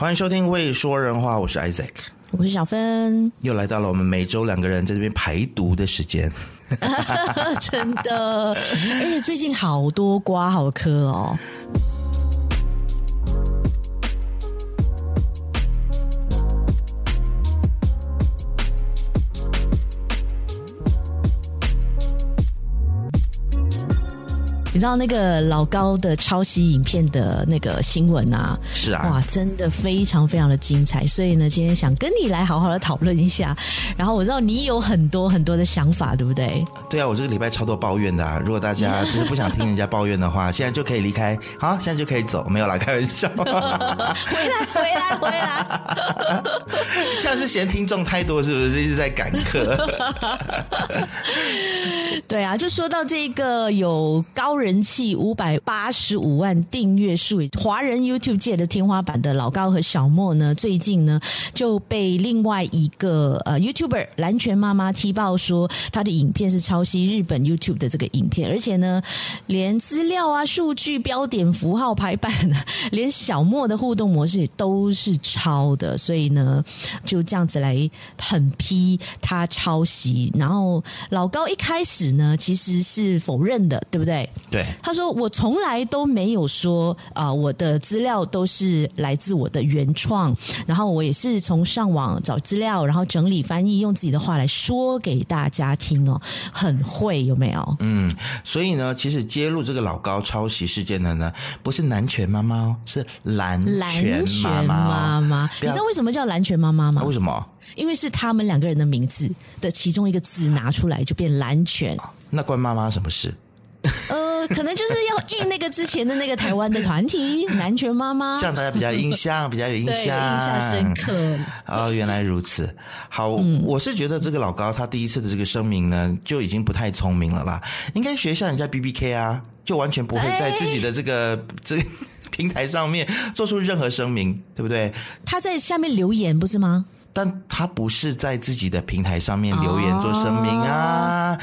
欢迎收听《未说人话》，我是 Isaac，我是小芬，又来到了我们每周两个人在这边排毒的时间，真的，而且最近好多瓜好嗑哦。知道那个老高的抄袭影片的那个新闻啊？是啊，哇，真的非常非常的精彩。所以呢，今天想跟你来好好的讨论一下。然后我知道你有很多很多的想法，对不对？对啊，我这个礼拜超多抱怨的啊。如果大家 就是不想听人家抱怨的话，现在就可以离开。好，现在就可以走，没有啦，开玩笑。回来，回来，回来。像是嫌听众太多，是不是？一直在赶课。对啊，就说到这个有高。人人气五百八十五万订阅数，华人 YouTube 界的天花板的老高和小莫呢，最近呢就被另外一个呃 YouTuber 蓝泉妈妈踢爆说，他的影片是抄袭日本 YouTube 的这个影片，而且呢，连资料啊、数据、标点、符号、排版，连小莫的互动模式都是抄的，所以呢，就这样子来狠批他抄袭。然后老高一开始呢，其实是否认的，对不对？对，他说我从来都没有说啊、呃，我的资料都是来自我的原创，然后我也是从上网找资料，然后整理翻译，用自己的话来说给大家听哦，很会有没有？嗯，所以呢，其实揭露这个老高抄袭事件的呢，不是南拳妈妈哦，是蓝泉妈妈，妈妈。你知道为什么叫蓝泉妈妈吗？为什么？因为是他们两个人的名字的其中一个字拿出来就变蓝泉。那关妈妈什么事？呃，可能就是要印那个之前的那个台湾的团体南拳妈妈，这样大家比较印象，比较有印象，印象深刻。哦，原来如此。好，嗯，我是觉得这个老高他第一次的这个声明呢，就已经不太聪明了啦。应该学一下人家 BBK 啊，就完全不会在自己的这个 这个平台上面做出任何声明，对不对？他在下面留言不是吗？但他不是在自己的平台上面留言做声明啊，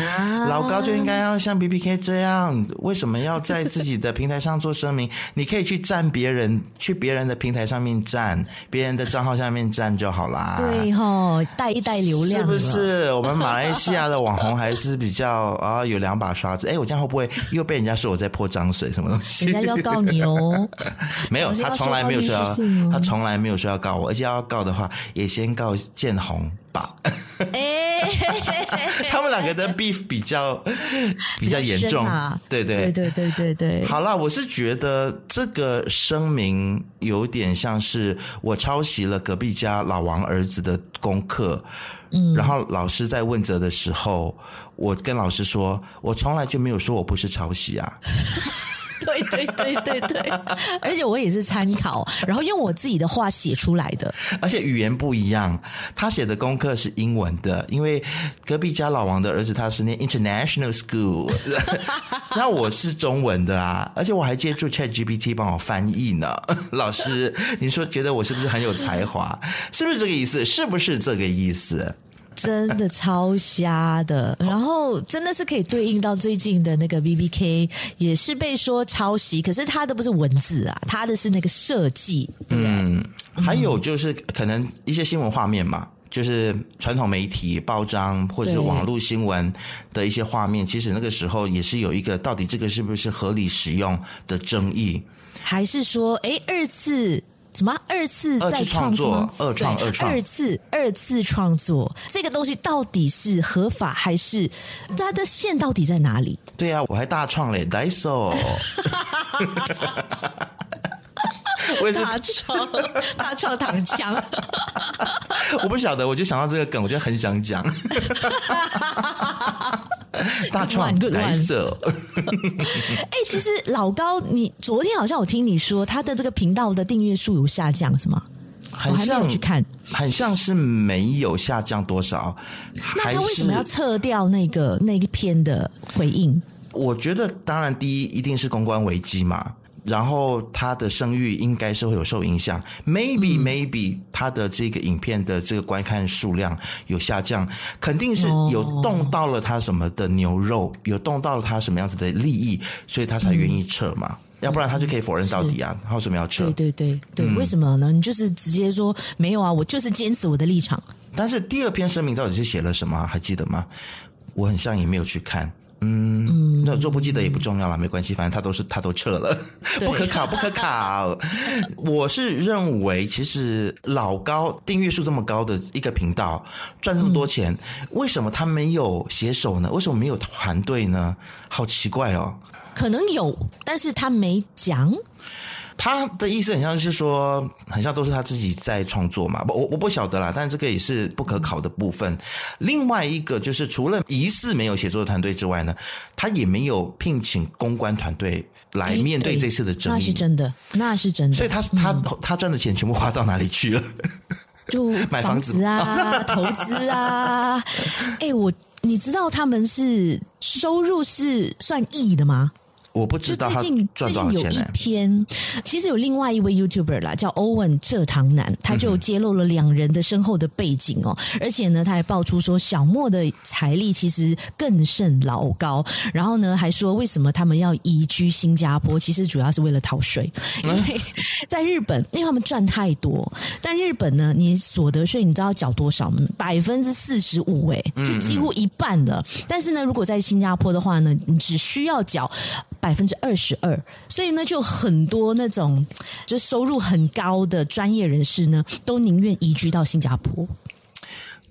老高就应该要像 BBK 这样，为什么要在自己的平台上做声明？你可以去站别人，去别人的平台上面站，别人的账号下面站就好啦。对齁，带一带流量，是不是？我们马来西亚的网红还是比较啊，有两把刷子。哎，我这样会不会又被人家说我在泼脏水？什么东西？人家要告你哦。没有，他从来没有说要，他从来没有说要告我，而且要告的话也先。告建宏吧，哎，他们两个的 beef 比较比较严重，啊、对。对对对对对。好啦，我是觉得这个声明有点像是我抄袭了隔壁家老王儿子的功课，嗯，然后老师在问责的时候，我跟老师说，我从来就没有说我不是抄袭啊。对对对对对，而且我也是参考，然后用我自己的话写出来的，而且语言不一样。他写的功课是英文的，因为隔壁家老王的儿子他是念 International School，那我是中文的啊，而且我还借助 ChatGPT 帮我翻译呢。老师，你说觉得我是不是很有才华？是不是这个意思？是不是这个意思？真的超瞎的，然后真的是可以对应到最近的那个 BBK，也是被说抄袭，可是他的不是文字啊，他的是那个设计。嗯，还有就是可能一些新闻画面嘛，就是传统媒体报章或者是网络新闻的一些画面，其实那个时候也是有一个到底这个是不是合理使用的争议，还是说，哎，二次。什么二次再创作？二创二创二次二次创作，这个东西到底是合法还是它的线到底在哪里？对啊，我还大创嘞，Daiso。我也是大创大创躺枪。我不晓得，我就想到这个梗，我就很想讲。大串蓝色。哎，其实老高，你昨天好像我听你说，他的这个频道的订阅数有下降，是吗？很像，我还没有去看，很像是没有下降多少。那他为什么要撤掉那个那一篇的回应？我觉得，当然，第一一定是公关危机嘛。然后他的声誉应该是会有受影响，maybe maybe 他的这个影片的这个观看数量有下降，肯定是有动到了他什么的牛肉，有动到了他什么样子的利益，所以他才愿意撤嘛。要不然他就可以否认到底啊。他为什么要撤？对对对对，嗯、为什么呢？你就是直接说没有啊，我就是坚持我的立场。但是第二篇声明到底是写了什么？还记得吗？我很像也没有去看。嗯，那做不记得也不重要了，没关系，反正他都是他都撤了，不可考，不可考。我是认为，其实老高订阅数这么高的一个频道，赚这么多钱，嗯、为什么他没有携手呢？为什么没有团队呢？好奇怪哦。可能有，但是他没讲。他的意思很像是说，很像都是他自己在创作嘛。我我不晓得啦，但是这个也是不可考的部分。另外一个就是，除了疑似没有写作团队之外呢，他也没有聘请公关团队来面对这次的争议。那是真的，那是真的。所以他他他赚的钱全部花到哪里去了？就 买房子啊，投资啊。哎，我你知道他们是收入是算亿的吗？我不知道他赚多少钱。最近有一篇，其实有另外一位 YouTuber 啦，叫欧文蔗糖男，他就揭露了两人的身后的背景哦，而且呢，他还爆出说小莫的财力其实更胜老高，然后呢，还说为什么他们要移居新加坡，其实主要是为了逃税，因为在日本，因为他们赚太多，但日本呢，你所得税你知道要缴多少吗？百分之四十五，哎，就几乎一半了。但是呢，如果在新加坡的话呢，你只需要缴。百分之二十二，所以呢，就很多那种就收入很高的专业人士呢，都宁愿移居到新加坡。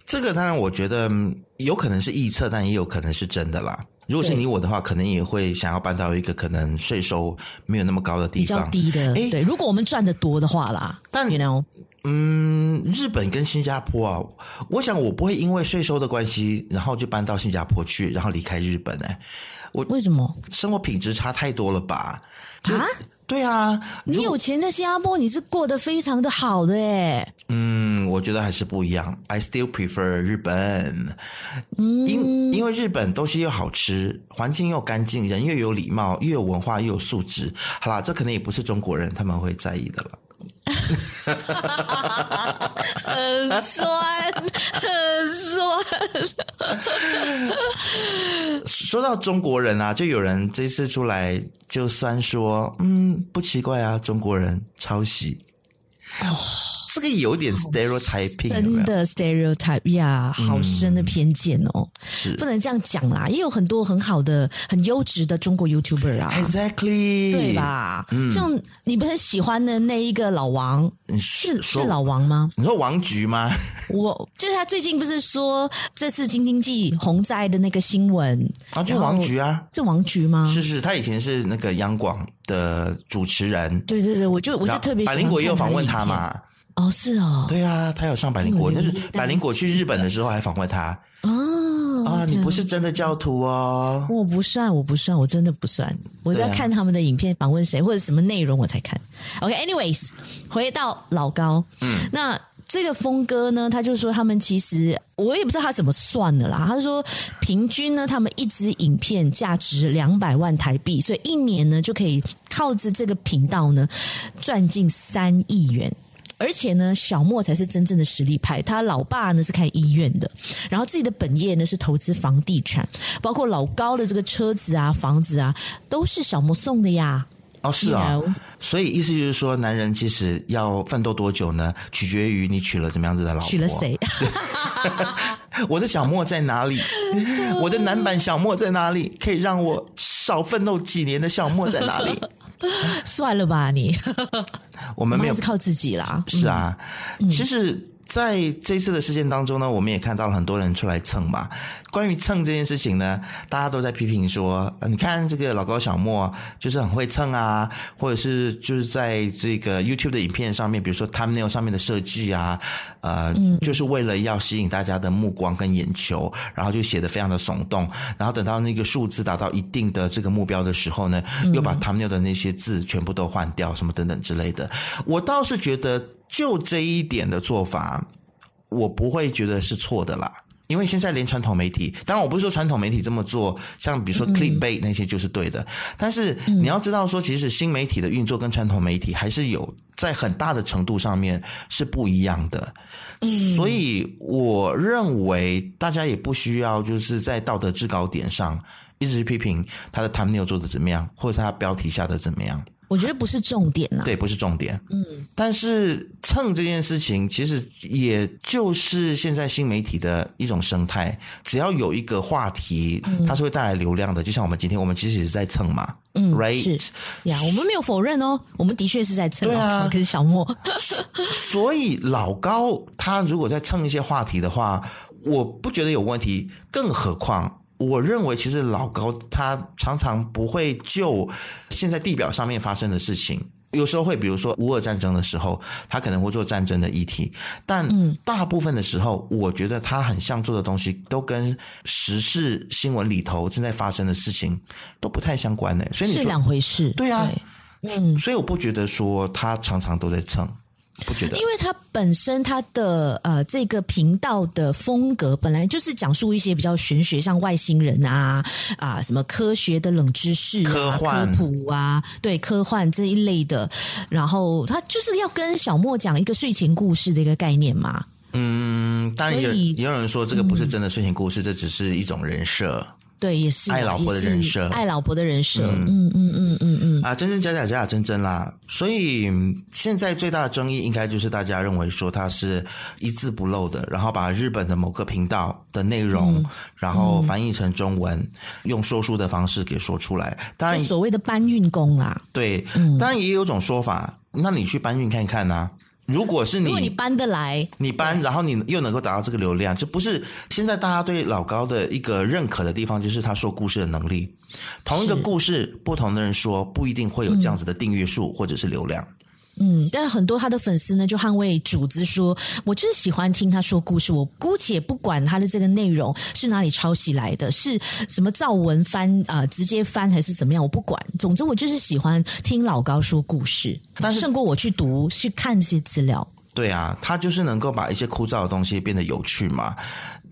这个当然，我觉得有可能是臆测，但也有可能是真的啦。如果是你我的话，可能也会想要搬到一个可能税收没有那么高的地方，比较低的。诶对，如果我们赚的多的话啦，但？You know? 嗯，日本跟新加坡啊，我想我不会因为税收的关系，然后就搬到新加坡去，然后离开日本哎。我为什么？生活品质差太多了吧？啊？对啊，你有钱在新加坡，你是过得非常的好的诶。嗯，我觉得还是不一样。I still prefer 日本。嗯，因因为日本东西又好吃，环境又干净，人又有礼貌，又有文化，又有素质。好啦，这可能也不是中国人他们会在意的了。很酸，很酸。说到中国人啊，就有人这次出来就酸说，嗯，不奇怪啊，中国人抄袭。哦这个有点 stereotyping，真的 stereotype 呀，好深的偏见哦，是不能这样讲啦。也有很多很好的、很优质的中国 YouTuber 啊，Exactly，对吧？嗯，像你不是很喜欢的那一个老王，是是老王吗？你说王菊吗？我就是他最近不是说这次京津冀洪灾的那个新闻啊，就王菊啊，是王菊吗？是是，他以前是那个央广的主持人。对对对，我就我就特别百灵果也有访问他嘛。哦，是哦，对啊，他有上百灵果，就是百灵果去日本的时候还访问他。哦，啊，你不是真的教徒哦？我不算，我不算，我真的不算。我在看他们的影片，访问谁或者什么内容我才看。OK，anyways，回到老高，嗯，那这个峰哥呢，他就说他们其实我也不知道他怎么算的啦。他说平均呢，他们一支影片价值两百万台币，所以一年呢就可以靠着这个频道呢赚进三亿元。而且呢，小莫才是真正的实力派。他老爸呢是开医院的，然后自己的本业呢是投资房地产，包括老高的这个车子啊、房子啊，都是小莫送的呀。哦，是啊。所以意思就是说，男人其实要奋斗多久呢？取决于你娶了怎么样子的老婆。娶了谁？我的小莫在哪里？我的男版小莫在哪里？可以让我少奋斗几年的小莫在哪里？算了吧，你。我们没有是靠自己啦。是啊，嗯、其实。在这一次的事件当中呢，我们也看到了很多人出来蹭嘛。关于蹭这件事情呢，大家都在批评说，你看这个老高小莫就是很会蹭啊，或者是就是在这个 YouTube 的影片上面，比如说 Thumbnail 上面的设计啊，呃，就是为了要吸引大家的目光跟眼球，然后就写的非常的耸动。然后等到那个数字达到一定的这个目标的时候呢，又把 Thumbnail 的那些字全部都换掉，什么等等之类的。我倒是觉得。就这一点的做法，我不会觉得是错的啦。因为现在连传统媒体，当然我不是说传统媒体这么做，像比如说 Clickbait 那些就是对的。嗯、但是你要知道说，其实新媒体的运作跟传统媒体还是有在很大的程度上面是不一样的。嗯、所以我认为大家也不需要就是在道德制高点上一直批评他的 Thumbnail 做的怎么样，或者是他标题下的怎么样。我觉得不是重点啊，对，不是重点。嗯，但是蹭这件事情，其实也就是现在新媒体的一种生态。只要有一个话题，它是会带来流量的。嗯、就像我们今天，我们其实也是在蹭嘛。嗯，right 是呀，我们没有否认哦，我们的确是在蹭。对啊，可是小莫，所以老高他如果在蹭一些话题的话，我不觉得有问题。更何况。我认为，其实老高他常常不会就现在地表上面发生的事情，有时候会，比如说乌俄战争的时候，他可能会做战争的议题，但大部分的时候，我觉得他很像做的东西都跟时事新闻里头正在发生的事情都不太相关的，所以你说是两回事。对啊，嗯，所以我不觉得说他常常都在蹭。不觉得，因为他本身他的呃这个频道的风格本来就是讲述一些比较玄学，像外星人啊啊什么科学的冷知识啊、科幻科普啊，对科幻这一类的。然后他就是要跟小莫讲一个睡前故事的一个概念嘛。嗯，当然也也有人说这个不是真的睡前故事，嗯、这只是一种人设。对，也是爱老婆的人设，爱老婆的人设，嗯嗯嗯嗯嗯嗯啊，真真假假，假假真真啦。所以现在最大的争议，应该就是大家认为说它是一字不漏的，然后把日本的某个频道的内容，嗯、然后翻译成中文，嗯、用说书的方式给说出来。当然，所谓的搬运工啦，对，嗯、当然也有种说法，那你去搬运看看呐、啊。如果是你，如果你搬得来，你搬，然后你又能够达到这个流量，这不是现在大家对老高的一个认可的地方，就是他说故事的能力。同一个故事，不同的人说，不一定会有这样子的订阅数或者是流量。嗯，但是很多他的粉丝呢，就捍卫主子说，我就是喜欢听他说故事。我姑且不管他的这个内容是哪里抄袭来的，是什么造文翻啊、呃，直接翻还是怎么样，我不管。总之，我就是喜欢听老高说故事，但是胜过我去读去看这些资料。对啊，他就是能够把一些枯燥的东西变得有趣嘛。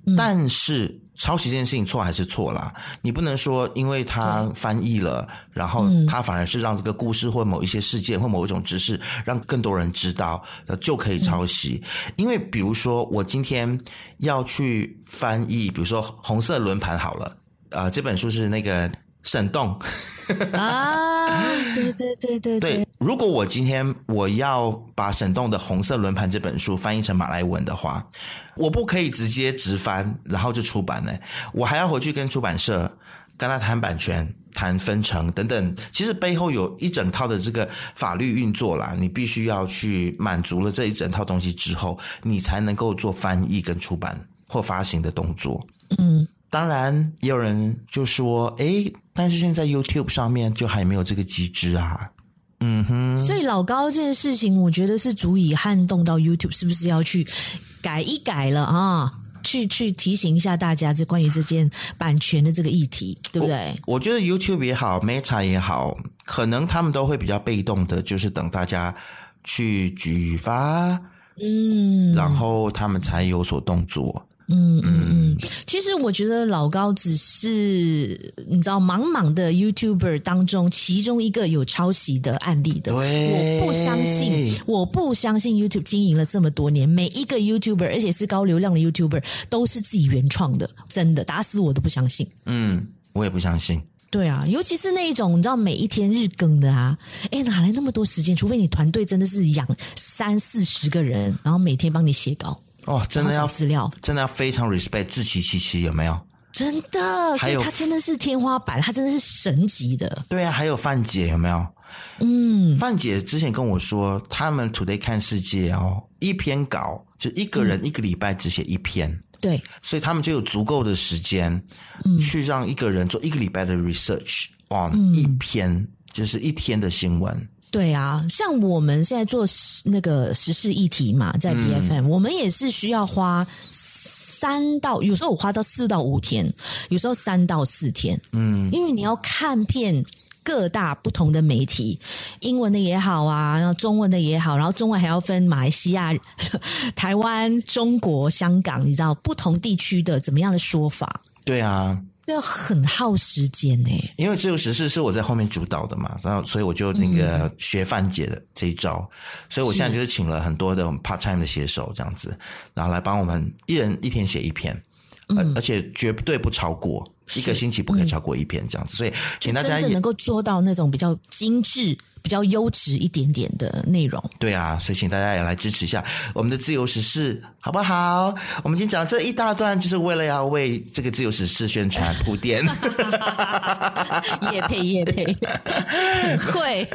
嗯、但是。抄袭这件事情错还是错啦？你不能说因为他翻译了，然后他反而是让这个故事或某一些事件或某一种知识让更多人知道，就可以抄袭。嗯、因为比如说我今天要去翻译，比如说红色轮盘好了，啊、呃，这本书是那个。沈栋 啊，对对对对对。如果我今天我要把沈栋的《红色轮盘》这本书翻译成马来文的话，我不可以直接直翻，然后就出版呢？我还要回去跟出版社跟他谈版权、谈分成等等。其实背后有一整套的这个法律运作啦，你必须要去满足了这一整套东西之后，你才能够做翻译跟出版或发行的动作。嗯。当然，也有人就说：“诶，但是现在 YouTube 上面就还没有这个机制啊。”嗯哼，所以老高这件事情，我觉得是足以撼动到 YouTube，是不是要去改一改了啊？去去提醒一下大家，这关于这件版权的这个议题，对不对？我，我觉得 YouTube 也好，Meta 也好，可能他们都会比较被动的，就是等大家去举发，嗯，然后他们才有所动作。嗯嗯嗯，其实我觉得老高只是你知道，茫茫的 YouTuber 当中其中一个有抄袭的案例的。对，我不相信，我不相信 YouTube 经营了这么多年，每一个 YouTuber，而且是高流量的 YouTuber，都是自己原创的，真的打死我都不相信。嗯，我也不相信。对啊，尤其是那一种你知道每一天日更的啊，哎，哪来那么多时间？除非你团队真的是养三四十个人，然后每天帮你写稿。哦，真的要资料，真的要非常 respect 志祺七七有没有？真的，所以他真的是天花板，他真的是神级的。对啊，还有范姐有没有？嗯，范姐之前跟我说，他们 Today 看世界哦，一篇稿就一个人一个礼拜只写一篇，嗯、对，所以他们就有足够的时间，嗯，去让一个人做一个礼拜的 research on 一篇，嗯、就是一天的新闻。对啊，像我们现在做那个时事议题嘛，在 BFM，嗯，我们也是需要花三到，有时候我花到四到五天，有时候三到四天，嗯，因为你要看遍各大不同的媒体，英文的也好啊，然后中文的也好，然后中文还要分马来西亚、台湾、中国、香港，你知道不同地区的怎么样的说法？对啊。要很耗时间呢，因为自由时事是我在后面主导的嘛，然后所以我就那个学范姐的这一招，嗯、所以我现在就是请了很多的 part time 的写手这样子，然后来帮我们一人一天写一篇，嗯、而且绝对不超过一个星期不可以超过一篇这样子，所以请大家能够做到那种比较精致。比较优质一点点的内容。对啊，所以请大家也来支持一下我们的自由时事，好不好？我们今天讲这一大段，就是为了要为这个自由时事宣传铺垫。业配业配，会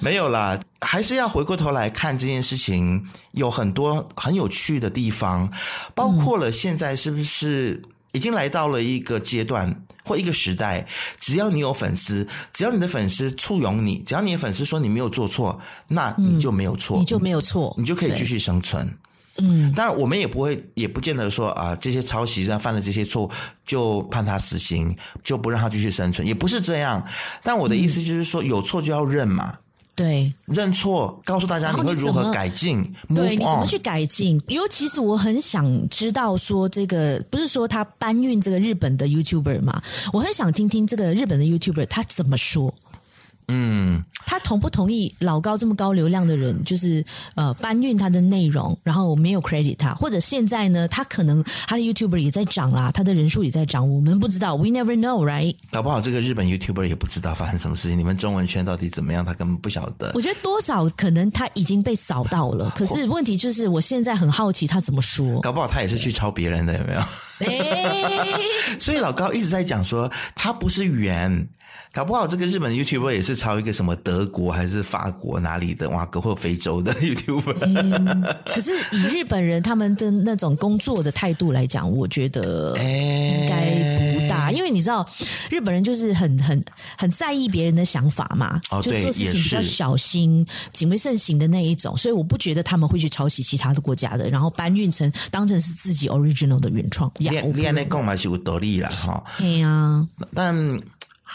没有啦，还是要回过头来看这件事情，有很多很有趣的地方，包括了现在是不是已经来到了一个阶段或一个时代，只要你有粉丝，只要你的粉丝簇拥你，只要你的粉丝说你没有做错，那你就没有错，你就没有错，你就可以继续生存。嗯，当然我们也不会，也不见得说啊，这些抄袭他犯了这些错就判他死刑，就不让他继续生存，也不是这样。但我的意思就是说，有错就要认嘛。对，认错，告诉大家你会如何改进。对，你怎么去改进？尤其是我很想知道，说这个不是说他搬运这个日本的 YouTuber 嘛？我很想听听这个日本的 YouTuber 他怎么说。嗯，他同不同意老高这么高流量的人，就是呃搬运他的内容，然后没有 credit 他，或者现在呢，他可能他的 YouTuber 也在涨啦，他的人数也在涨，我们不知道，We never know, right？搞不好这个日本 YouTuber 也不知道发生什么事情，你们中文圈到底怎么样，他根本不晓得。我觉得多少可能他已经被扫到了，可是问题就是我现在很好奇他怎么说。搞不好他也是去抄别人的，有没有？欸、所以老高一直在讲说他不是圆。搞不好这个日本的 YouTuber 也是抄一个什么德国还是法国哪里的哇，或者非洲的 YouTuber。嗯，可是以日本人他们的那种工作的态度来讲，我觉得 应该不大，因为你知道日本人就是很很很在意别人的想法嘛，哦，就做事情比较小心、谨为慎行的那一种，所以我不觉得他们会去抄袭其他的国家的，然后搬运成当成是自己 original 的原创。你你那讲嘛是有道理啦，哈。对呀，但。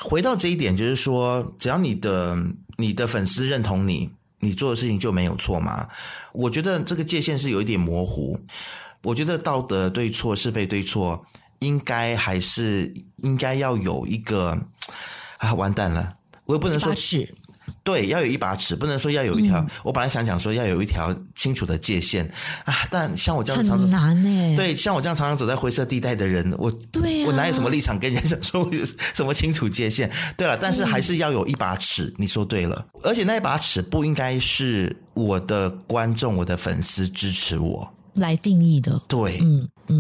回到这一点，就是说，只要你的你的粉丝认同你，你做的事情就没有错吗？我觉得这个界限是有一点模糊。我觉得道德对错、是非对错，应该还是应该要有一个啊，完蛋了，我也不能说是。对，要有一把尺，不能说要有一条。嗯、我本来想讲说要有一条清楚的界限啊，但像我这样常常很难呢。对，像我这样常常走在灰色地带的人，我对、啊、我哪有什么立场跟人家讲说我有什么清楚界限？对了，但是还是要有一把尺。嗯、你说对了，而且那一把尺不应该是我的观众、我的粉丝支持我来定义的。对，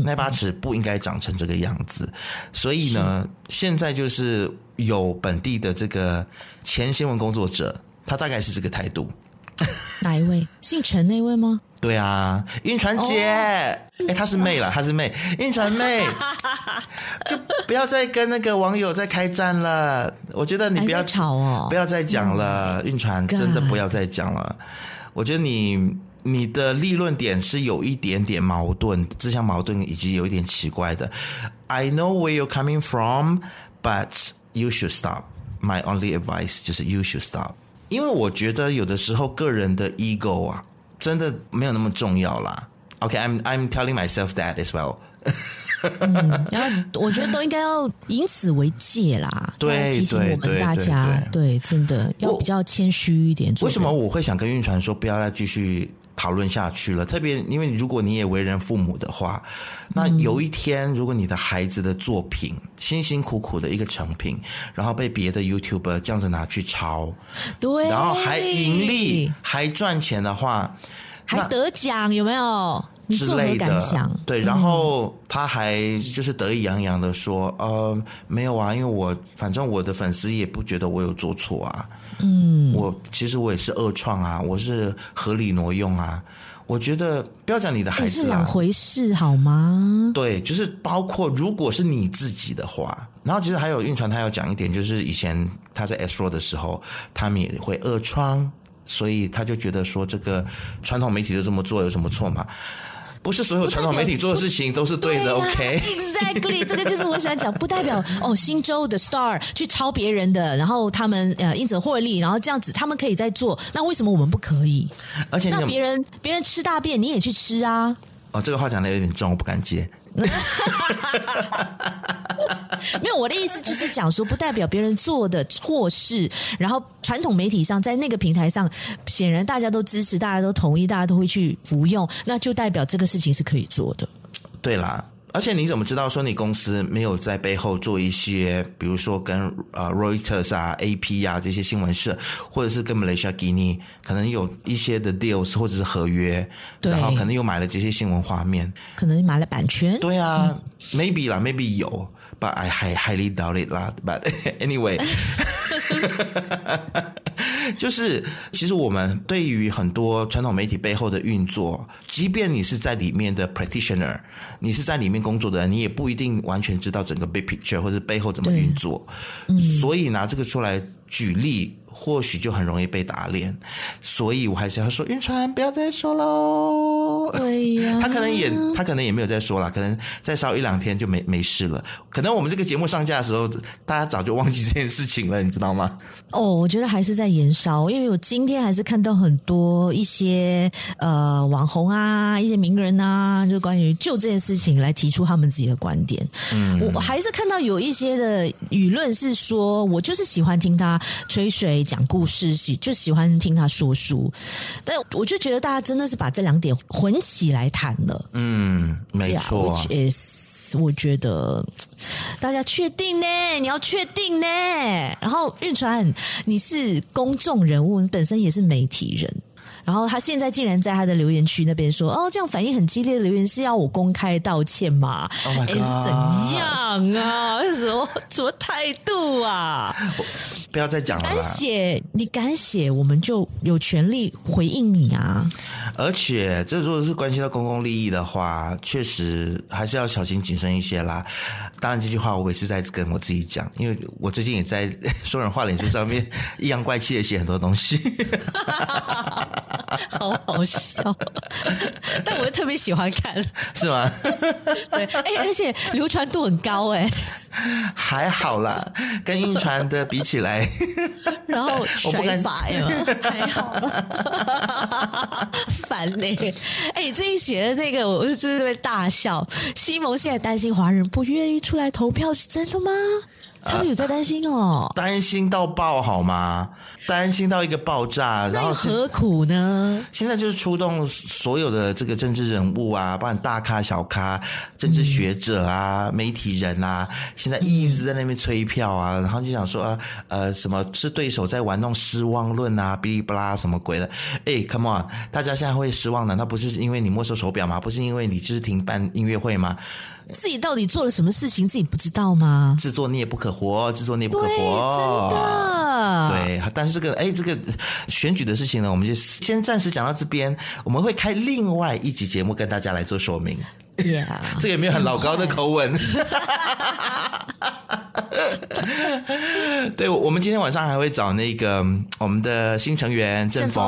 那把尺不应该长成这个样子。所以呢，是现在就是。有本地的这个前新闻工作者，他大概是这个态度。哪一位？姓陈那位吗？对啊，晕船姐，哎、oh. 欸，她是妹了，她是妹，晕船妹，就不要再跟那个网友再开战了。我觉得你不要吵哦，不要再讲了，晕船真的不要再讲了。我觉得你你的立论点是有一点点矛盾，自相矛盾以及有一点奇怪的。I know where you're coming from, but You should stop. My only advice 就是 You should stop. 因为我觉得有的时候个人的 ego 啊，真的没有那么重要啦。OK, I'm I'm telling myself that as well. 嗯，然后我觉得都应该要以此为戒啦。对，提醒我们大家，对，真的要比较谦虚一点。为什么我会想跟运传说不要再继续？讨论下去了，特别因为如果你也为人父母的话，那有一天如果你的孩子的作品辛辛苦苦的一个成品，然后被别的 YouTuber 这样子拿去抄，对，然后还盈利还赚钱的话，还得奖有没有？之类的，对，然后他还就是得意洋洋的说，呃，没有啊，因为我反正我的粉丝也不觉得我有做错啊。嗯，我其实我也是二创啊，我是合理挪用啊。我觉得不要讲你的孩子啊，是两回事好吗？对，就是包括如果是你自己的话，然后其实还有运传，他要讲一点，就是以前他在 Astro 的时候，他们也会二创，所以他就觉得说这个传统媒体都这么做有什么错吗？不是所有传统媒体做的事情都是对的对、啊、，OK？Exactly，这个就是我想讲，不代表哦，新洲的 Star 去抄别人的，然后他们呃因此获利，然后这样子他们可以再做，那为什么我们不可以？而且那别人别人吃大便你也去吃啊？哦，这个话讲的有点重，我不敢接。没有，我的意思就是讲说，不代表别人做的错事，然后传统媒体上在那个平台上，显然大家都支持，大家都同意，大家都会去服用，那就代表这个事情是可以做的。对啦，而且你怎么知道说你公司没有在背后做一些，比如说跟呃 Reuters 啊、AP 啊这些新闻社，或者是跟 Malaysia Gini 可能有一些的 deals 或者是合约，然后可能又买了这些新闻画面，可能买了版权。对啊、嗯、，maybe 啦，maybe 有，but I highly doubt it 啦。But anyway，就是其实我们对于很多传统媒体背后的运作，即便你是在里面的 practitioner，你是在里面工作的人，你也不一定完全知道整个 big picture 或者背后怎么运作。嗯、所以拿这个出来举例。或许就很容易被打脸，所以我还是要说，晕船不要再说喽。对呀，他可能也他可能也没有再说了，可能再烧一两天就没没事了。可能我们这个节目上架的时候，大家早就忘记这件事情了，你知道吗？哦，我觉得还是在延烧，因为我今天还是看到很多一些呃网红啊，一些名人啊，就关于就这件事情来提出他们自己的观点。嗯，我还是看到有一些的舆论是说，我就是喜欢听他吹水。讲故事喜就喜欢听他说书，但我就觉得大家真的是把这两点混起来谈了。嗯，没错。Yeah, which is 我觉得大家确定呢？你要确定呢？然后运传，你是公众人物，你本身也是媒体人。然后他现在竟然在他的留言区那边说：“哦，这样反应很激烈的留言是要我公开道歉吗？哎，oh、是怎样啊？什么什么态度啊？不要再讲了。敢写你敢写，我们就有权利回应你啊！而且，这如果是关系到公共利益的话，确实还是要小心谨慎一些啦。当然，这句话我也是在跟我自己讲，因为我最近也在 说人话脸书上面阴阳怪气的写很多东西。”好好笑，但我又特别喜欢看，是吗？对，哎，而且流传度很高，哎，还好啦，跟晕船的比起来，然后 甩法呀，还好啦，烦呢。哎，你最近写的那个，我就真的在大笑。西蒙现在担心华人不愿意出来投票，是真的吗？他们有在担心哦，担心到爆好吗？担心到一个爆炸，然后何苦呢？现在就是出动所有的这个政治人物啊，不管大咖小咖、政治学者啊、嗯、媒体人啊，现在一直在那边催票啊，然后就想说啊，呃，什么是对手在玩弄失望论啊，哔哩吧啦什么鬼的？哎，come on，大家现在会失望，难道不是因为你没收手表吗？不是因为你就是停办音乐会吗？自己到底做了什么事情，自己不知道吗？自作孽不可活，自作孽不可活，真的。对，但是这个哎，这个选举的事情呢，我们就先暂时讲到这边。我们会开另外一集节目跟大家来做说明。Yeah，这个也没有很老高的口吻。对，我们今天晚上还会找那个我们的新成员郑峰，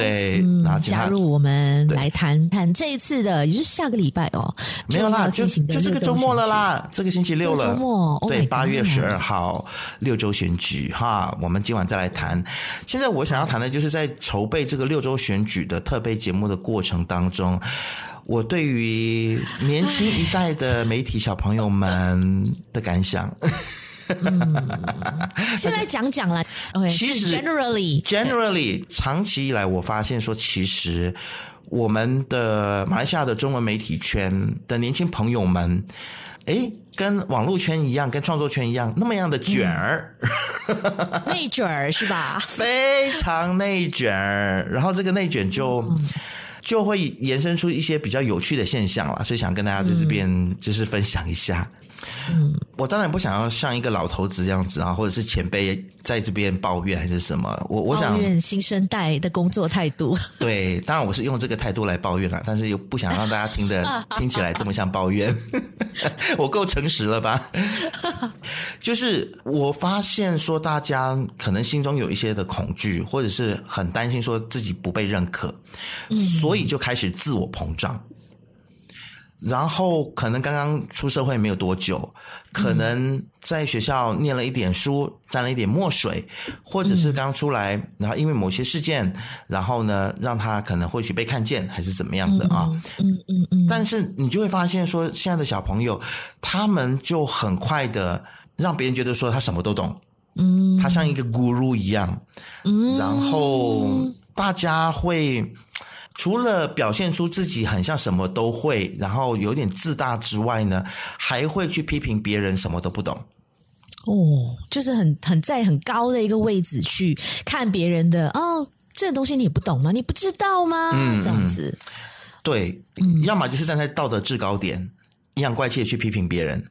对，嗯、然后加入我们来谈谈这一次的，也就是下个礼拜哦，没有啦，就就这个周末了啦，这个星期六了，周末，对，八月十二号六周选举哈，我们今晚再来谈。现在我想要谈的就是在筹备这个六周选举的特备节目的过程当中。我对于年轻一代的媒体小朋友们的感想，嗯，先来讲讲啦。其实 generally generally 长期以来，我发现说，其实我们的马来西亚的中文媒体圈的年轻朋友们，诶，跟网络圈一样，跟创作圈一样，那么样的卷儿，内卷儿是吧？非常内卷儿，然后这个内卷就。就会延伸出一些比较有趣的现象了，所以想跟大家在这边就是分享一下。嗯，我当然不想要像一个老头子这样子啊，或者是前辈在这边抱怨还是什么。我我想抱怨新生代的工作态度。对，当然我是用这个态度来抱怨了，但是又不想让大家听的 听起来这么像抱怨。我够诚实了吧？就是我发现说，大家可能心中有一些的恐惧，或者是很担心说自己不被认可，所以就开始自我膨胀。然后可能刚刚出社会没有多久，可能在学校念了一点书，沾了一点墨水，或者是刚出来，然后因为某些事件，然后呢，让他可能或许被看见，还是怎么样的啊？嗯嗯嗯。但是你就会发现说，现在的小朋友，他们就很快的让别人觉得说他什么都懂，嗯，他像一个 guru 一样，嗯，然后大家会。除了表现出自己很像什么都会，然后有点自大之外呢，还会去批评别人什么都不懂。哦，就是很很在很高的一个位置去看别人的哦，这个东西你也不懂吗？你不知道吗？嗯，这样子，对，嗯，要么就是站在道德制高点。阴阳怪气的去批评别人，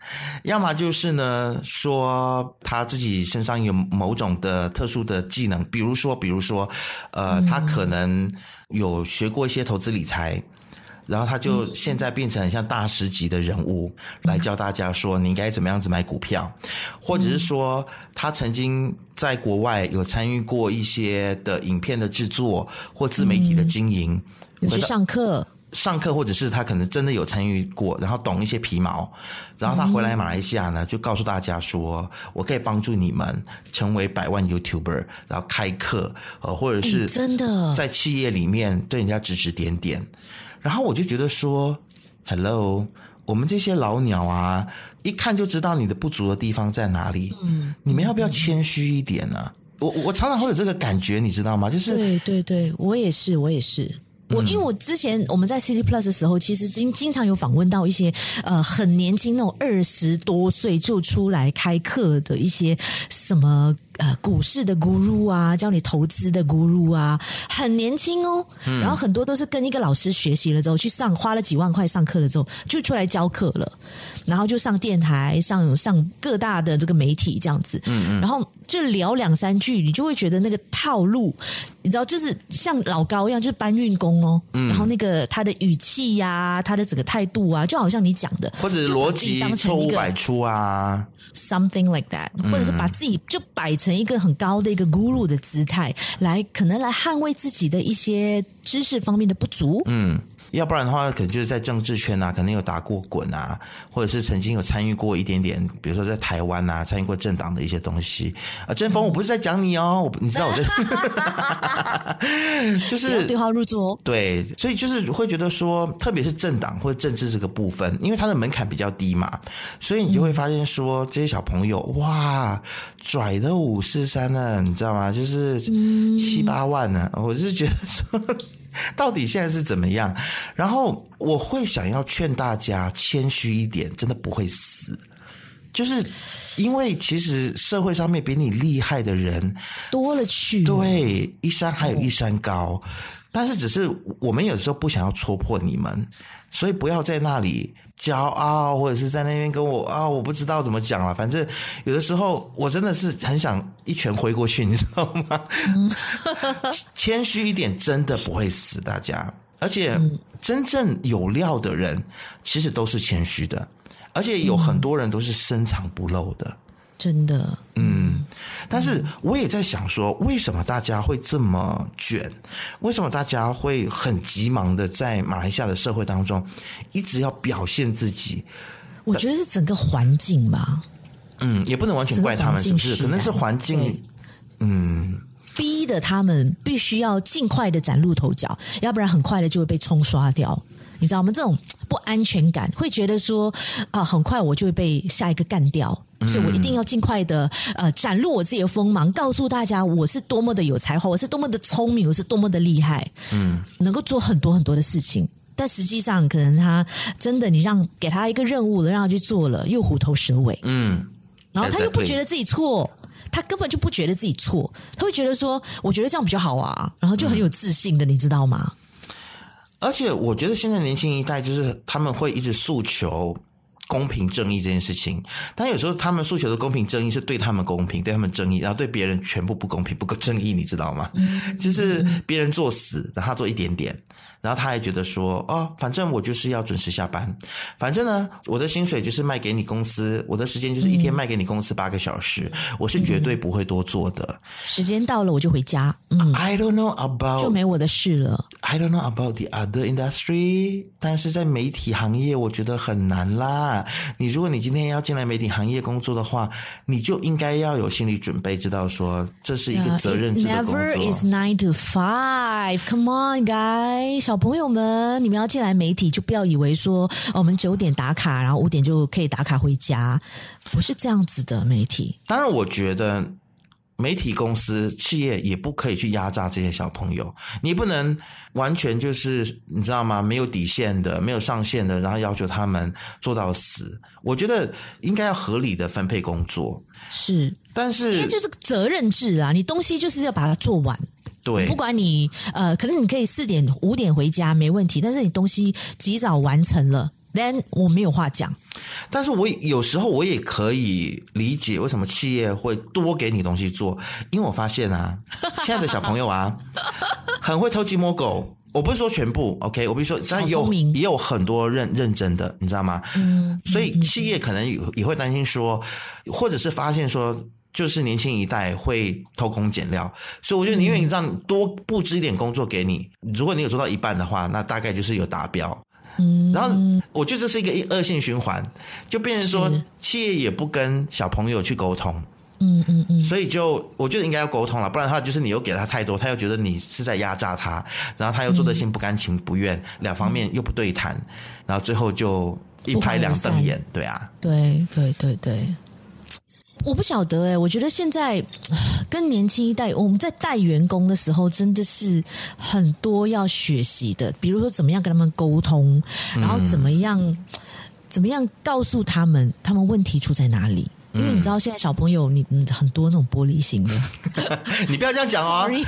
要么就是呢，说他自己身上有某种的特殊的技能，比如说，比如说，呃，他可能有学过一些投资理财，然后他就现在变成很像大师级的人物，来教大家说你应该怎么样子买股票，或者是说他曾经在国外有参与过一些的影片的制作或自媒体的经营，有去上课。上课，或者是他可能真的有参与过，然后懂一些皮毛，然后他回来马来西亚呢，就告诉大家说：“我可以帮助你们成为百万 YouTuber，然后开课，呃，或者是真的在企业里面对人家指指点点。”然后我就觉得说：“Hello，我们这些老鸟啊，一看就知道你的不足的地方在哪里。嗯，你们要不要谦虚一点呢、啊？我我常常会有这个感觉，你知道吗？就是对对对，我也是，我也是。”我因为我之前我们在 City Plus 的时候，其实经经常有访问到一些呃很年轻那种二十多岁就出来开课的一些什么呃股市的 guru 啊，教你投资的 guru 啊，很年轻哦，然后很多都是跟一个老师学习了之后去上，花了几万块上课了之后就出来教课了。然后就上电台，上上各大的这个媒体这样子，嗯嗯，然后就聊两三句，你就会觉得那个套路，你知道，就是像老高一样，就是搬运工哦，嗯，然后那个他的语气呀、啊，他的整个态度啊，就好像你讲的，或者是逻辑错误百出啊，something like that，或者是把自己就摆成一个很高的一个 guru 的姿态，来可能来捍卫自己的一些知识方面的不足，嗯。要不然的话，可能就是在政治圈啊，可能有打过滚啊，或者是曾经有参与过一点点，比如说在台湾啊，参与过政党的一些东西啊。郑峰，我不是在讲你哦，我你知道我在，就 是对号入座。对，所以就是会觉得说，特别是政党或者政治这个部分，因为它的门槛比较低嘛，所以你就会发现说，这些小朋友哇，拽的五四三呢，你知道吗？就是七八万呢，我就是觉得说。到底现在是怎么样？然后我会想要劝大家谦虚一点，真的不会死。就是因为其实社会上面比你厉害的人多了去，对，一山还有一山高。但是只是我们有时候不想要戳破你们，所以不要在那里。骄傲，或者是在那边跟我啊，我不知道怎么讲了。反正有的时候我真的是很想一拳挥过去，你知道吗？谦虚一点，真的不会死大家。而且真正有料的人，其实都是谦虚的，而且有很多人都是深藏不露的。真的，嗯，但是我也在想说，为什么大家会这么卷？为什么大家会很急忙的在马来西亚的社会当中，一直要表现自己？我觉得是整个环境吧。嗯，也不能完全怪他们，是不是？可能是环境，嗯，逼的他们必须要尽快的崭露头角，要不然很快的就会被冲刷掉。你知道吗？这种不安全感，会觉得说啊，很快我就会被下一个干掉。所以我一定要尽快的呃展露我自己的锋芒，告诉大家我是多么的有才华，我是多么的聪明，我是多么的厉害，嗯，能够做很多很多的事情。但实际上，可能他真的你让给他一个任务了，让他去做了，又虎头蛇尾，嗯，然后他又不觉得自己错，他根本就不觉得自己错，他会觉得说，我觉得这样比较好啊，然后就很有自信的，你知道吗？而且我觉得现在年轻一代就是他们会一直诉求。公平正义这件事情，但有时候他们诉求的公平正义是对他们公平，对他们正义，然后对别人全部不公平、不够正义，你知道吗？就是别人作死，然后他做一点点。然后他还觉得说，哦，反正我就是要准时下班，反正呢，我的薪水就是卖给你公司，我的时间就是一天卖给你公司八个小时，嗯、我是绝对不会多做的。时间到了我就回家。嗯，I don't know about 就没我的事了。I don't know about the other industry，但是在媒体行业我觉得很难啦。你如果你今天要进来媒体行业工作的话，你就应该要有心理准备，知道说这是一个责任制的工作。Yeah, it never is nine to five. Come on, guys. 小朋友们，你们要进来媒体，就不要以为说我们九点打卡，然后五点就可以打卡回家，不是这样子的。媒体，当然，我觉得媒体公司、企业也不可以去压榨这些小朋友，你不能完全就是你知道吗？没有底线的、没有上限的，然后要求他们做到死。我觉得应该要合理的分配工作，是，但是因为就是责任制啊，你东西就是要把它做完。对，不管你呃，可能你可以四点五点回家没问题，但是你东西及早完成了。then 我没有话讲，但是我有时候我也可以理解为什么企业会多给你东西做，因为我发现啊，现在的小朋友啊，很会偷鸡摸狗。我不是说全部，OK，我不是说，但有也有很多认认真的，你知道吗？嗯，所以企业可能也会担心说，或者是发现说，就是年轻一代会偷工减料，所以我觉得宁愿让多布置一点工作给你，如果你有做到一半的话，那大概就是有达标。嗯，然后我觉得这是一个恶性循环，就变成说企业也不跟小朋友去沟通，嗯嗯嗯，所以就我觉得应该要沟通了，不然的话就是你又给他太多，他又觉得你是在压榨他，然后他又做的心不甘情不愿，两方面又不对谈，然后最后就一拍两瞪眼，对啊，对对对对。我不晓得哎、欸，我觉得现在跟年轻一代，我们在带员工的时候，真的是很多要学习的。比如说，怎么样跟他们沟通，然后怎么样、嗯、怎么样告诉他们他们问题出在哪里。因为你知道，现在小朋友你很多那种玻璃心的，你不要这样讲哦，Sorry,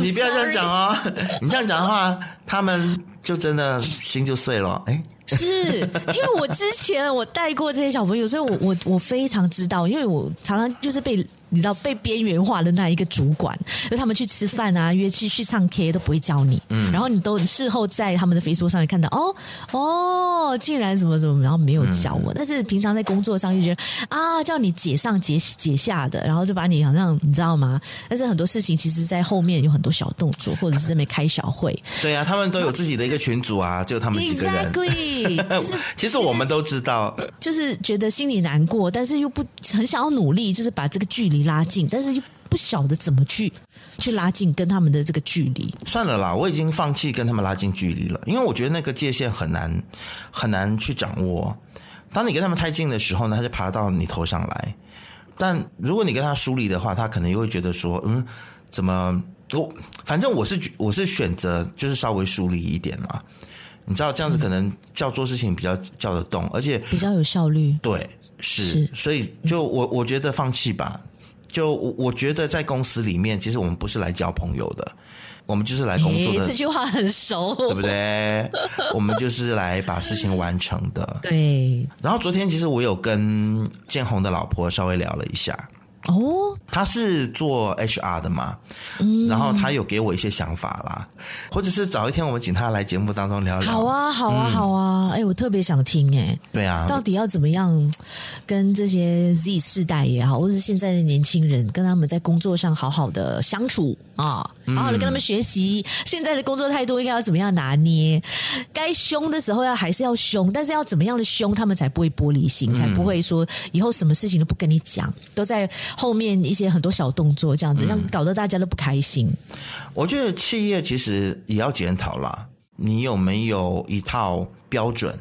你不要这样讲哦，你这样讲的话，他们就真的心就碎了。哎。是因为我之前我带过这些小朋友，所以我我我非常知道，因为我常常就是被。你知道被边缘化的那一个主管，就他们去吃饭啊，约去去唱 K 都不会叫你，嗯，然后你都事后在他们的 Facebook 上面看到，哦哦，竟然什么什么，然后没有叫我，嗯、但是平常在工作上就觉得啊，叫你解上解解下的，然后就把你好像你知道吗？但是很多事情其实，在后面有很多小动作，或者是在那边开小会。对啊，他们都有自己的一个群组啊，就他们几个人。Exactly，其实我们都知道，就是觉得心里难过，但是又不很想要努力，就是把这个距离。拉近，但是又不晓得怎么去去拉近跟他们的这个距离。算了啦，我已经放弃跟他们拉近距离了，因为我觉得那个界限很难很难去掌握。当你跟他们太近的时候呢，他就爬到你头上来；但如果你跟他疏离的话，他可能又会觉得说，嗯，怎么我反正我是我是选择就是稍微疏离一点嘛。你知道这样子可能叫做事情比较叫得动，而且比较有效率。对。是，是，所以就我我觉得放弃吧。就我我觉得在公司里面，其实我们不是来交朋友的，我们就是来工作的。这句话很熟，对不对？我们就是来把事情完成的。对。然后昨天其实我有跟建宏的老婆稍微聊了一下。哦，他是做 HR 的嘛，嗯，然后他有给我一些想法啦，或者是找一天我们请他来节目当中聊聊。好啊，好啊，好啊，哎、嗯，我特别想听哎。对啊，到底要怎么样跟这些 Z 世代也好，或者是现在的年轻人，跟他们在工作上好好的相处啊，好好的跟他们学习，现在的工作态度应该要怎么样拿捏？该凶的时候要还是要凶，但是要怎么样的凶，他们才不会玻璃心，才不会说以后什么事情都不跟你讲，都在。后面一些很多小动作，这样子让搞得大家都不开心。我觉得企业其实也要检讨啦，你有没有一套标准，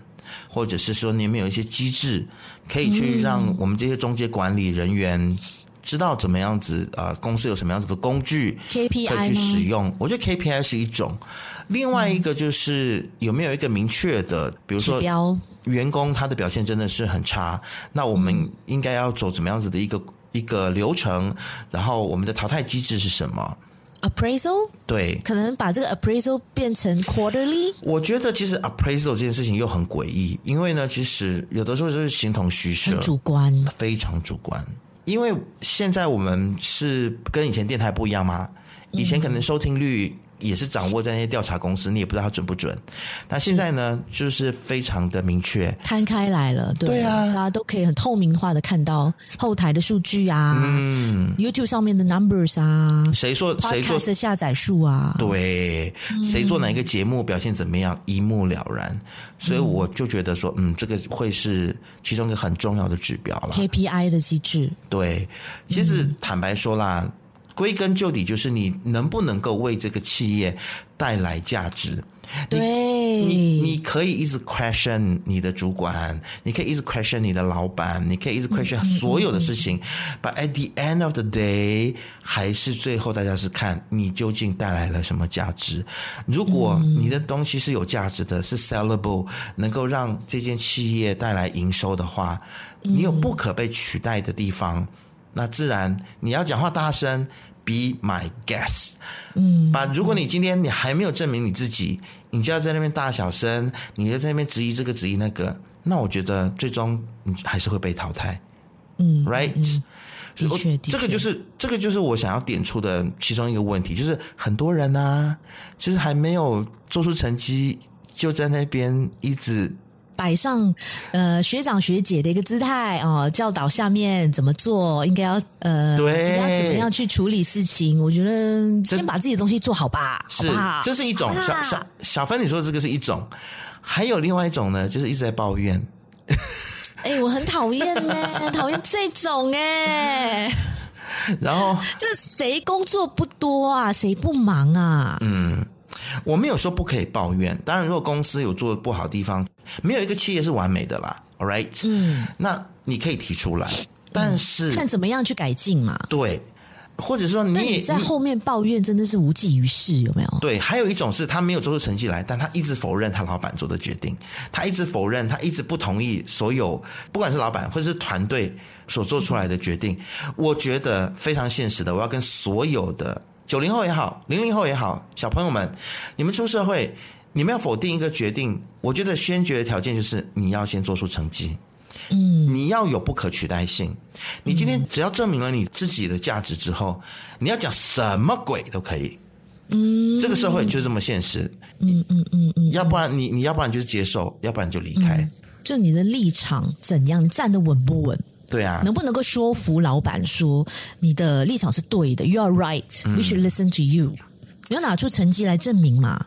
或者是说你有没有一些机制，可以去让我们这些中介管理人员知道怎么样子啊？公司有什么样子的工具 KPI 可以去使用？我觉得 KPI 是一种，另外一个就是有没有一个明确的，比如说员工他的表现真的是很差，那我们应该要走怎么样子的一个？一个流程，然后我们的淘汰机制是什么？Appraisal？对，可能把这个 appraisal 变成 quarterly。我觉得其实 appraisal 这件事情又很诡异，因为呢，其实有的时候就是形同虚设，很主观，非常主观。因为现在我们是跟以前电台不一样吗？以前可能收听率。也是掌握在那些调查公司，你也不知道它准不准。那现在呢，就是非常的明确，摊开来了，对，对啊，大家都可以很透明化的看到后台的数据啊，嗯，YouTube 上面的 numbers 啊，谁说谁做的下载数啊，对，谁做哪一个节目表现怎么样，一目了然。所以我就觉得说，嗯，这个会是其中一个很重要的指标了，KPI 的机制。对，其实坦白说啦。归根究底，就是你能不能够为这个企业带来价值。对，你你可以一直 question 你的主管，你可以一直 question 你的老板，你可以一直 question 所有的事情，，but at the end of the day，还是最后大家是看你究竟带来了什么价值。如果你的东西是有价值的，是 sellable，能够让这间企业带来营收的话，你有不可被取代的地方，那自然你要讲话大声。Be my guest，嗯，把如果你今天你还没有证明你自己，你就要在那边大小声，你就在那边质疑这个质疑那个，那我觉得最终你还是会被淘汰，嗯，right，嗯，的确，的，这个就是这个就是我想要点出的其中一个问题，就是很多人啊，就是还没有做出成绩，就在那边一直。摆上呃学长学姐的一个姿态哦，教导下面怎么做，应该要呃，对，应该怎么样去处理事情。我觉得先把自己的东西做好吧，是好不好？这是一种小小小芬你说的这个是一种，还有另外一种呢，就是一直在抱怨。哎、欸，我很讨厌呢，讨厌这种哎。然后就是谁工作不多啊，谁不忙啊？嗯。我没有说不可以抱怨，当然，如果公司有做的不好的地方，没有一个企业是完美的啦。All right，嗯，那你可以提出来，但是、嗯、看怎么样去改进嘛。对，或者说你在后面抱怨真的是无济于事，有没有？对，还有一种是他没有做出成绩来，但他一直否认他老板做的决定，他一直否认，他一直不同意所有，不管是老板或者是团队所做出来的决定。嗯、我觉得非常现实的，我要跟所有的。九零后也好，零零后也好，小朋友们，你们出社会，你们要否定一个决定，我觉得先决的条件就是你要先做出成绩，嗯，你要有不可取代性。你今天只要证明了你自己的价值之后，你要讲什么鬼都可以，嗯，这个社会就这么现实，嗯嗯嗯嗯，要不然你你要不然就是接受，要不然就离开，就你的立场怎样，站得稳不稳？对啊，能不能够说服老板说你的立场是对的？You are right. We should listen to you. 你要拿出成绩来证明嘛？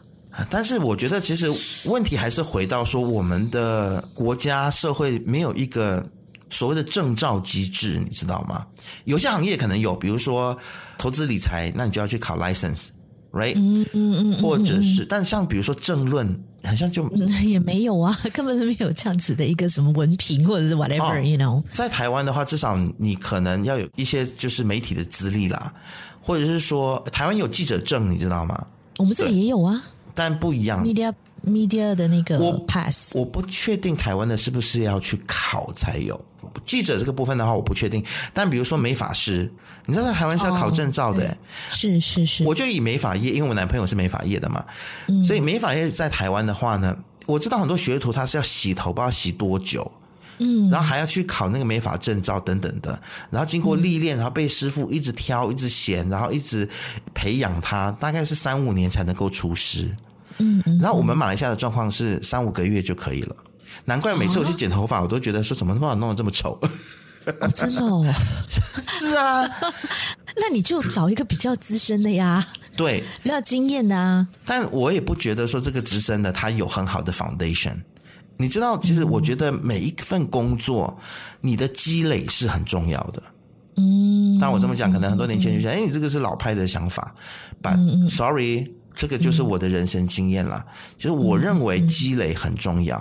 但是我觉得，其实问题还是回到说，我们的国家社会没有一个所谓的证照机制，你知道吗？有些行业可能有，比如说投资理财，那你就要去考 license。Right，嗯嗯嗯，或者是，但像比如说政论，好像就 也没有啊，根本就没有这样子的一个什么文凭或者是 whatever，you know。在台湾的话，至少你可能要有一些就是媒体的资历啦，或者是说台湾有记者证，你知道吗？我们这里也有啊，但不一样。Media media 的那个 pass，我，我不确定台湾的是不是要去考才有。记者这个部分的话，我不确定。但比如说美法师，你知道在台湾是要考证照的，是是是。我就以美法业，因为我男朋友是美法业的嘛，嗯、所以美法业在台湾的话呢，我知道很多学徒他是要洗头，不知道洗多久，嗯，然后还要去考那个美发证照等等的，然后经过历练，然后被师傅一直挑，一直嫌，然后一直培养他，大概是三五年才能够出师，嗯，嗯，然后我们马来西亚的状况是三五个月就可以了。难怪每次我去剪头发，我都觉得说怎么把我弄得这么丑。哦，真的哦，是啊，那你就找一个比较资深的呀，对，比较经验的啊。但我也不觉得说这个资深的他有很好的 foundation。你知道，其实我觉得每一份工作，你的积累是很重要的。嗯，但我这么讲，可能很多年轻人就想，哎，你这个是老派的想法。But sorry。这个就是我的人生经验了，嗯、就是我认为积累很重要，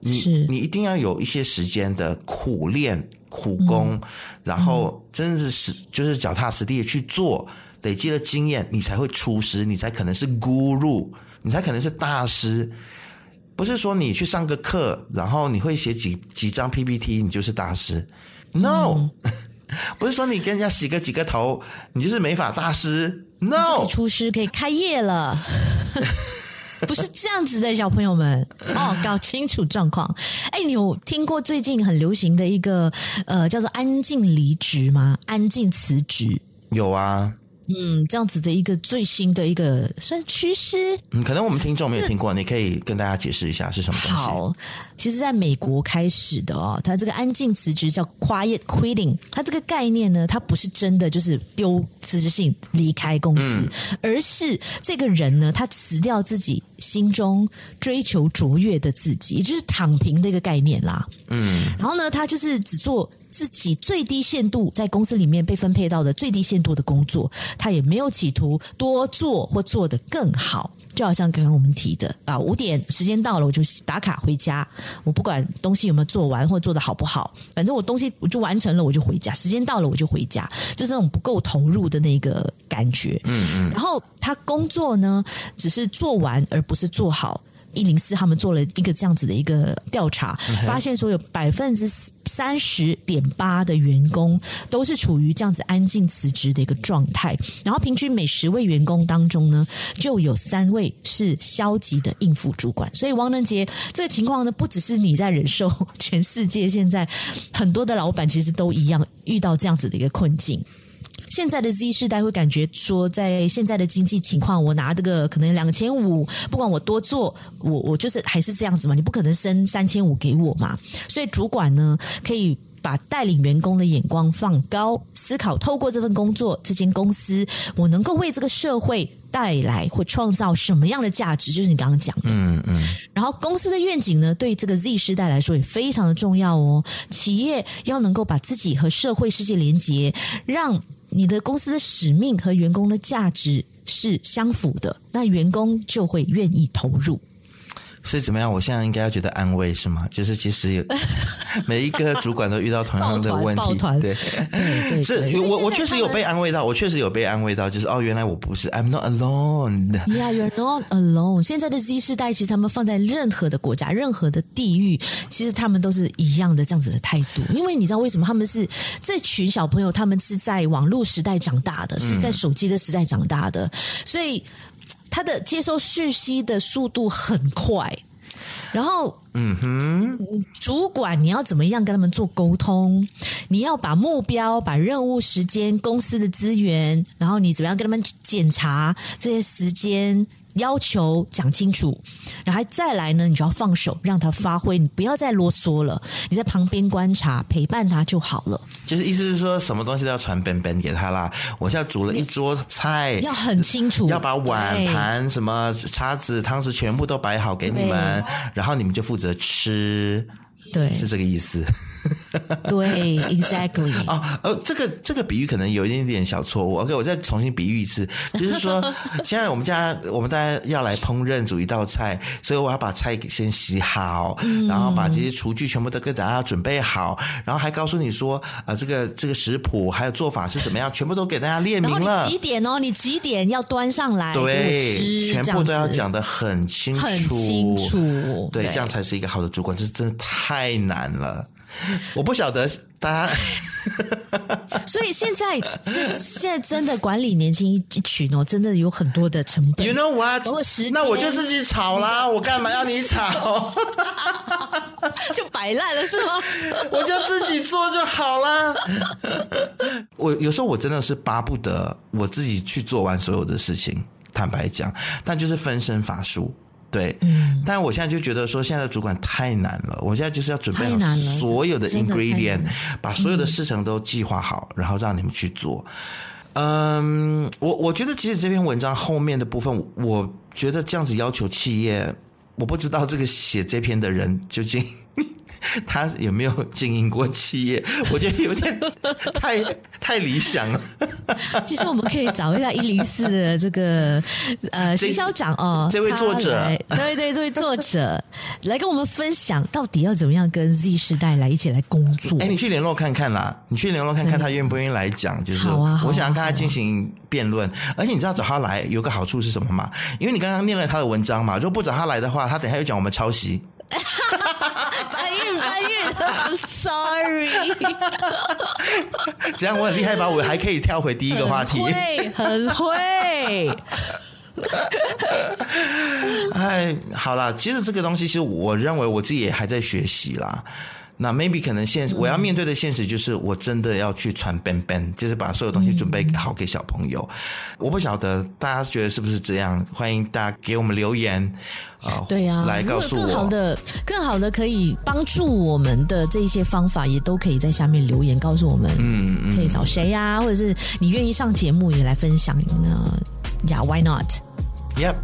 嗯、你你一定要有一些时间的苦练苦功，嗯、然后真的是就是脚踏实地的去做，累积了经验，你才会出师，你才可能是 guru，你才可能是大师，不是说你去上个课，然后你会写几几张 PPT，你就是大师，no。嗯 不是说你跟人家洗个几个头，你就是美发大师？No，可以出师可以开业了，不是这样子的，小朋友们哦，搞清楚状况。哎，你有听过最近很流行的一个呃叫做“安静离职”吗？安静辞职？有啊。嗯，这样子的一个最新的一个算趋势。嗯，可能我们听众没有听过，你可以跟大家解释一下是什么东西。好，其实在美国开始的哦，它这个安静辞职叫 quiet quitting，它这个概念呢，它不是真的就是丢辞职信离开公司，嗯、而是这个人呢，他辞掉自己心中追求卓越的自己，也就是躺平的一个概念啦。嗯，然后呢，他就是只做自己最低限度在公司里面被分配到的最低限度的工作，他也没有企图多做或做得更好。就好像刚刚我们提的啊，五点时间到了，我就打卡回家。我不管东西有没有做完或做得好不好，反正我东西我就完成了，我就回家。时间到了，我就回家，就是那种不够投入的那个感觉。嗯嗯。然后他工作呢，只是做完，而不是做好。一零四他们做了一个这样子的一个调查，发现说有百分之三十点八的员工都是处于这样子安静辞职的一个状态，然后平均每十位员工当中呢，就有三位是消极的应付主管。所以王能杰这个情况呢，不只是你在忍受，全世界现在很多的老板其实都一样遇到这样子的一个困境。现在的 Z 世代会感觉说，在现在的经济情况，我拿这个可能两千五，不管我多做，我我就是还是这样子嘛，你不可能升三千五给我嘛。所以主管呢，可以把带领员工的眼光放高，思考透过这份工作，这间公司我能够为这个社会带来或创造什么样的价值，就是你刚刚讲的。嗯嗯。然后公司的愿景呢，对这个 Z 世代来说也非常的重要哦。企业要能够把自己和社会世界连接，让你的公司的使命和员工的价值是相符的，那员工就会愿意投入。所以怎么样？我现在应该要觉得安慰是吗？就是其实有 每一个主管都遇到同样的问题，对对对，是我我确实有被安慰到，我确实有被安慰到，就是哦，原来我不是，I'm not alone。Yeah, you're not alone。现在的 Z 世代，其实他们放在任何的国家、任何的地域，其实他们都是一样的这样子的态度。因为你知道为什么他们是这群小朋友？他们是在网络时代长大的，是在手机的时代长大的，所以。他的接收讯息的速度很快，然后，嗯哼，主管你要怎么样跟他们做沟通？你要把目标、把任务时间、公司的资源，然后你怎么样跟他们检查这些时间？要求讲清楚，然后再来呢，你就要放手让他发挥，你不要再啰嗦了，你在旁边观察陪伴他就好了。就是意思是说什么东西都要传本本给他啦。我现在煮了一桌菜，要很清楚，要把碗盘、什么叉子、汤匙全部都摆好给你们，然后你们就负责吃。对，是这个意思。对，exactly。哦，呃，这个这个比喻可能有一点点小错误。OK，我再重新比喻一次，就是说，现在我们家我们大家要来烹饪煮一道菜，所以我要把菜先洗好，嗯、然后把这些厨具全部都给大家准备好，然后还告诉你说，啊、呃，这个这个食谱还有做法是怎么样，全部都给大家列明了。你几点哦？你几点要端上来？对，全部都要讲的很清楚，很清楚。对，这样才是一个好的主管。这真的太难了。我不晓得大家，所以现在这现在真的管理年轻一群哦，真的有很多的成本。You know what？那我就自己炒啦，我干嘛要你炒？就摆烂了是吗？我就自己做就好啦。我有时候我真的是巴不得我自己去做完所有的事情，坦白讲，但就是分身乏术。对，嗯，但我现在就觉得说，现在的主管太难了。我现在就是要准备好所有的 ingredient，把所有的事情都计划好，然后让你们去做。嗯，我我觉得其实这篇文章后面的部分，我觉得这样子要求企业，我不知道这个写这篇的人究竟。他有没有经营过企业？我觉得有点太 太理想了。其实我们可以找一下一零四的这个呃行销长哦，这位作者，对对，这位作者 来跟我们分享，到底要怎么样跟 Z 世代来一起来工作？哎，你去联络看看啦，你去联络看看他愿不愿意来讲。就是我想要跟他进行辩论。而且你知道找他来有个好处是什么吗？因为你刚刚念了他的文章嘛，如果不找他来的话，他等下又讲我们抄袭。搬运搬运，I'm sorry。这样我很厉害吧？我还可以跳回第一个话题，会很会。哎，好啦，其实这个东西，其实我认为我自己也还在学习啦。那 maybe 可能现实我要面对的现实就是，我真的要去传 bang bang，就是把所有东西准备好给小朋友。我不晓得大家觉得是不是这样？欢迎大家给我们留言啊，对呀，来告诉我更好的、更好的可以帮助我们的这些方法，也都可以在下面留言告诉我们。嗯嗯，可以找谁呀？或者是你愿意上节目也来分享呢？Yeah，why not？Yep。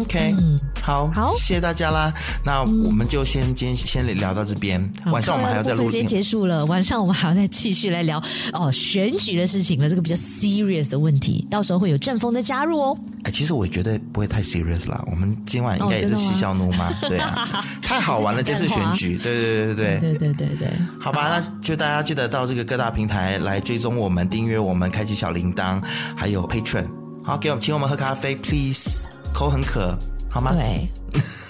OK，嗯，好，好，谢谢大家啦。那我们就先今天先聊到这边。晚上我们还要再录。先结束了，晚上我们还要再继续来聊哦选举的事情了，这个比较 serious 的问题，到时候会有阵风的加入哦。哎，其实我觉得不会太 serious 啦。我们今晚应该也是嬉笑怒骂，对啊，太好玩了这次选举，对对对对对对对对对。好吧，那就大家记得到这个各大平台来追踪我们、订阅我们、开启小铃铛，还有 Patreon。好，给我们请我们喝咖啡，please。口很渴，好吗？对，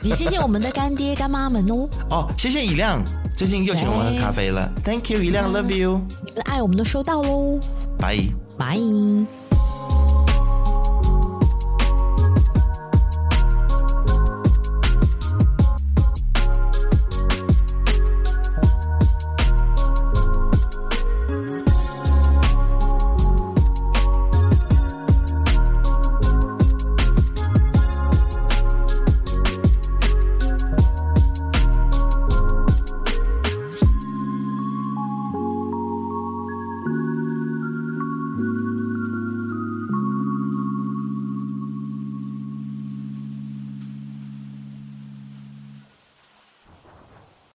也谢谢我们的干爹干妈们哦。哦，谢谢以亮，最近又请我们喝咖啡了。Thank you，以亮，Love you。你们的爱我们都收到喽。Bye，拜。